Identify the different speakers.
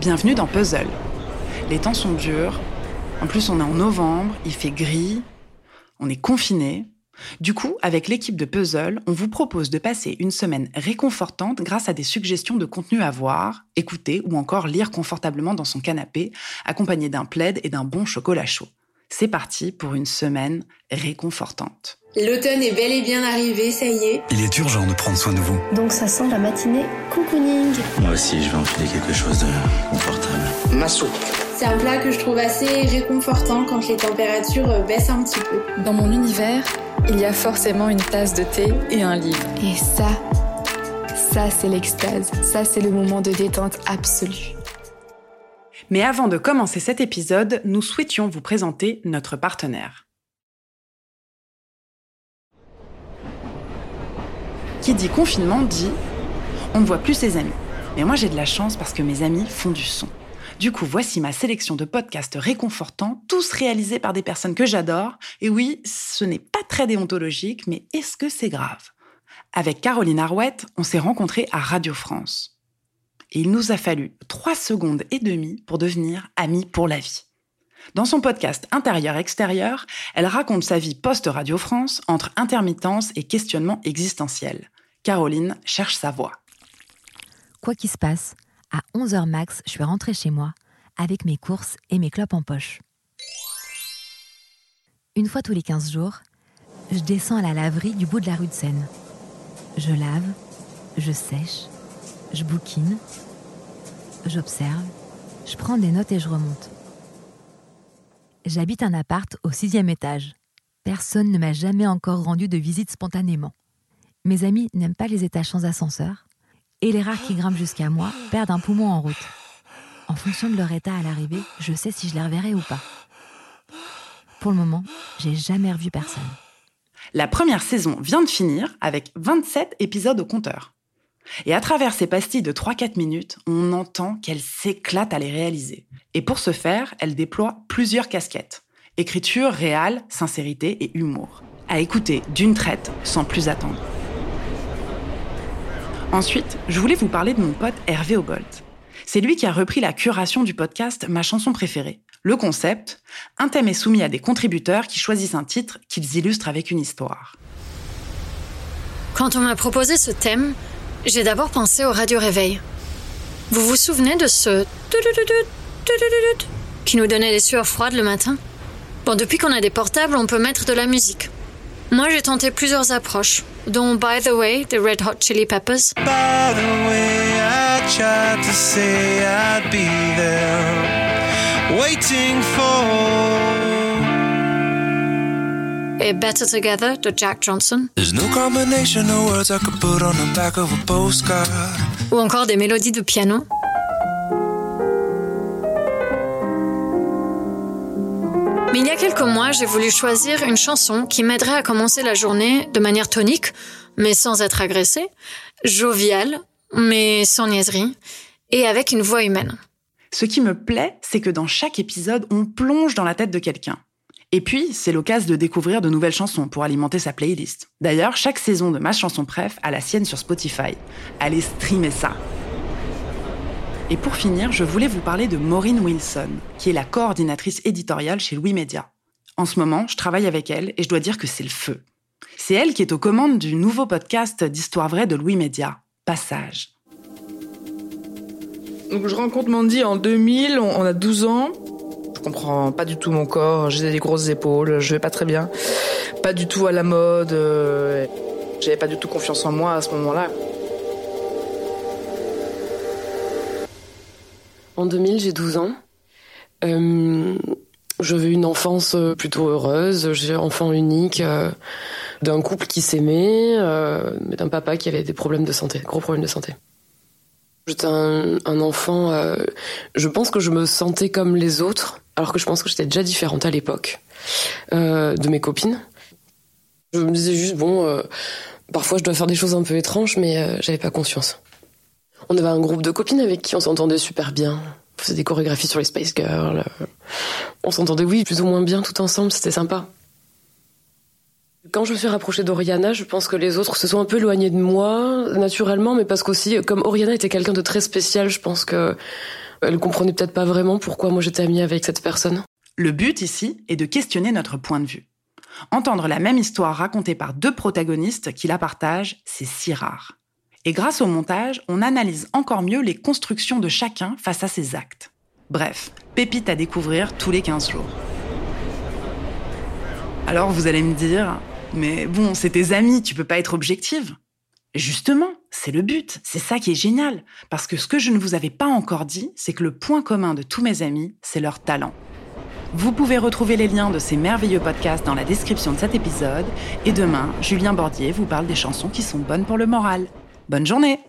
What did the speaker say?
Speaker 1: Bienvenue dans Puzzle. Les temps sont durs. En plus, on est en novembre, il fait gris. On est confiné. Du coup, avec l'équipe de Puzzle, on vous propose de passer une semaine réconfortante grâce à des suggestions de contenu à voir, écouter ou encore lire confortablement dans son canapé, accompagné d'un plaid et d'un bon chocolat chaud. C'est parti pour une semaine réconfortante.
Speaker 2: L'automne est bel et bien arrivé, ça y est.
Speaker 3: Il est urgent de prendre soin de vous.
Speaker 4: Donc ça sent la matinée cocooning.
Speaker 5: Moi aussi, je vais enfiler quelque chose de confortable.
Speaker 6: Ma soupe.
Speaker 2: C'est un plat que je trouve assez réconfortant quand les températures baissent un petit peu.
Speaker 7: Dans mon univers, il y a forcément une tasse de thé et un livre.
Speaker 4: Et ça, ça c'est l'extase. Ça c'est le moment de détente absolue.
Speaker 1: Mais avant de commencer cet épisode, nous souhaitions vous présenter notre partenaire. Qui dit confinement dit on ne voit plus ses amis. Mais moi j'ai de la chance parce que mes amis font du son. Du coup, voici ma sélection de podcasts réconfortants, tous réalisés par des personnes que j'adore. Et oui, ce n'est pas très déontologique, mais est-ce que c'est grave? Avec Caroline Arouette, on s'est rencontrés à Radio France. Et il nous a fallu trois secondes et demie pour devenir amis pour la vie. Dans son podcast Intérieur-Extérieur, elle raconte sa vie post-Radio France entre intermittence et questionnement existentiel. Caroline cherche sa voie.
Speaker 8: Quoi qu'il se passe, à 11h max, je suis rentrée chez moi avec mes courses et mes clopes en poche. Une fois tous les 15 jours, je descends à la laverie du bout de la rue de Seine. Je lave, je sèche, je bouquine, j'observe, je prends des notes et je remonte. J'habite un appart au sixième étage. Personne ne m'a jamais encore rendu de visite spontanément. Mes amis n'aiment pas les étages sans ascenseur, et les rares qui grimpent jusqu'à moi perdent un poumon en route. En fonction de leur état à l'arrivée, je sais si je les reverrai ou pas. Pour le moment, j'ai jamais revu personne.
Speaker 1: La première saison vient de finir avec 27 épisodes au compteur. Et à travers ces pastilles de 3-4 minutes, on entend qu'elle s'éclate à les réaliser. Et pour ce faire, elle déploie plusieurs casquettes. Écriture, réelle, sincérité et humour. À écouter d'une traite sans plus attendre. Ensuite, je voulais vous parler de mon pote Hervé Obolt. C'est lui qui a repris la curation du podcast Ma chanson préférée. Le concept, un thème est soumis à des contributeurs qui choisissent un titre qu'ils illustrent avec une histoire.
Speaker 9: Quand on m'a proposé ce thème, j'ai d'abord pensé au radio réveil. Vous vous souvenez de ce qui nous donnait des sueurs froides le matin? Bon, depuis qu'on a des portables, on peut mettre de la musique. Moi, j'ai tenté plusieurs approches, dont By the Way des Red Hot Chili Peppers.
Speaker 10: By the way, I tried to say I'd be there, waiting for.
Speaker 9: Et Better Together de Jack Johnson.
Speaker 10: There's no combination of words I could put on the back of a postcard.
Speaker 9: Ou encore des mélodies de piano. Mais il y a quelques mois, j'ai voulu choisir une chanson qui m'aiderait à commencer la journée de manière tonique, mais sans être agressée, joviale, mais sans niaiserie, et avec une voix humaine.
Speaker 1: Ce qui me plaît, c'est que dans chaque épisode, on plonge dans la tête de quelqu'un. Et puis, c'est l'occasion de découvrir de nouvelles chansons pour alimenter sa playlist. D'ailleurs, chaque saison de Ma chanson préf a la sienne sur Spotify. Allez streamer ça. Et pour finir, je voulais vous parler de Maureen Wilson, qui est la coordinatrice éditoriale chez Louis Média. En ce moment, je travaille avec elle et je dois dire que c'est le feu. C'est elle qui est aux commandes du nouveau podcast d'histoire vraie de Louis Média, Passage.
Speaker 11: Donc je rencontre Mandy en 2000, on a 12 ans. Je comprends pas du tout mon corps, j'ai des grosses épaules, je vais pas très bien. Pas du tout à la mode, euh, j'avais pas du tout confiance en moi à ce moment-là.
Speaker 12: En 2000, j'ai 12 ans. Euh, je veux une enfance plutôt heureuse. J'ai enfant unique euh, d'un couple qui s'aimait, euh, mais d'un papa qui avait des problèmes de santé, gros problèmes de santé. J'étais un, un, enfant. Euh, je pense que je me sentais comme les autres, alors que je pense que j'étais déjà différente à l'époque euh, de mes copines. Je me disais juste bon, euh, parfois je dois faire des choses un peu étranges, mais j'avais pas conscience. On avait un groupe de copines avec qui on s'entendait super bien. On faisait des chorégraphies sur les Spice Girls. On s'entendait, oui, plus ou moins bien tout ensemble, c'était sympa. Quand je me suis rapprochée d'Oriana, je pense que les autres se sont un peu éloignés de moi, naturellement, mais parce qu'aussi, comme Oriana était quelqu'un de très spécial, je pense que Elle comprenait peut-être pas vraiment pourquoi moi j'étais amie avec cette personne.
Speaker 1: Le but ici est de questionner notre point de vue. Entendre la même histoire racontée par deux protagonistes qui la partagent, c'est si rare. Et grâce au montage, on analyse encore mieux les constructions de chacun face à ses actes. Bref, pépite à découvrir tous les 15 jours. Alors vous allez me dire, mais bon, c'est tes amis, tu peux pas être objective. Justement, c'est le but, c'est ça qui est génial. Parce que ce que je ne vous avais pas encore dit, c'est que le point commun de tous mes amis, c'est leur talent. Vous pouvez retrouver les liens de ces merveilleux podcasts dans la description de cet épisode. Et demain, Julien Bordier vous parle des chansons qui sont bonnes pour le moral. Bonne journée